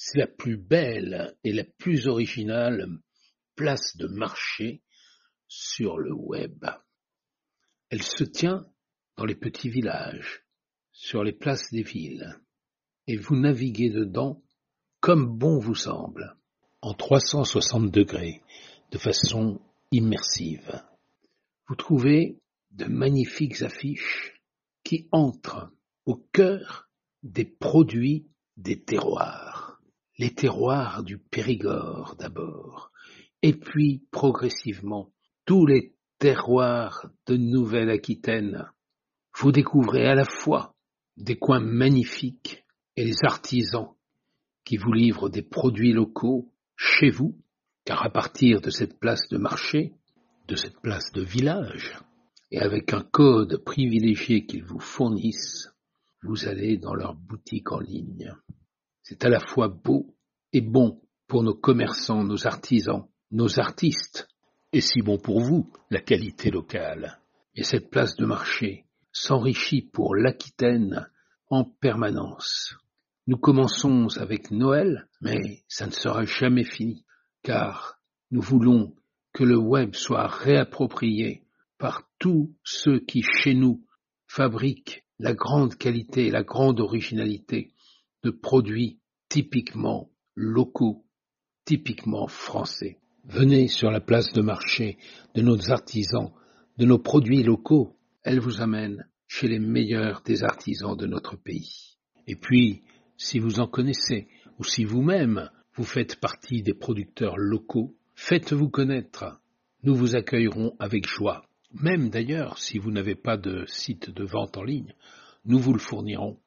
C'est la plus belle et la plus originale place de marché sur le web. Elle se tient dans les petits villages, sur les places des villes, et vous naviguez dedans comme bon vous semble, en 360 degrés, de façon immersive. Vous trouvez de magnifiques affiches qui entrent au cœur des produits des terroirs. Les terroirs du Périgord d'abord, et puis progressivement tous les terroirs de Nouvelle-Aquitaine. Vous découvrez à la fois des coins magnifiques et les artisans qui vous livrent des produits locaux chez vous, car à partir de cette place de marché, de cette place de village, et avec un code privilégié qu'ils vous fournissent, vous allez dans leur boutique en ligne. C'est à la fois beau et bon pour nos commerçants, nos artisans, nos artistes, et si bon pour vous, la qualité locale. Et cette place de marché s'enrichit pour l'Aquitaine en permanence. Nous commençons avec Noël, mais ça ne sera jamais fini, car nous voulons que le web soit réapproprié par tous ceux qui, chez nous, fabriquent la grande qualité et la grande originalité de produits typiquement locaux, typiquement français. Venez sur la place de marché de nos artisans, de nos produits locaux. Elle vous amène chez les meilleurs des artisans de notre pays. Et puis, si vous en connaissez, ou si vous-même vous faites partie des producteurs locaux, faites-vous connaître. Nous vous accueillerons avec joie. Même d'ailleurs, si vous n'avez pas de site de vente en ligne, nous vous le fournirons.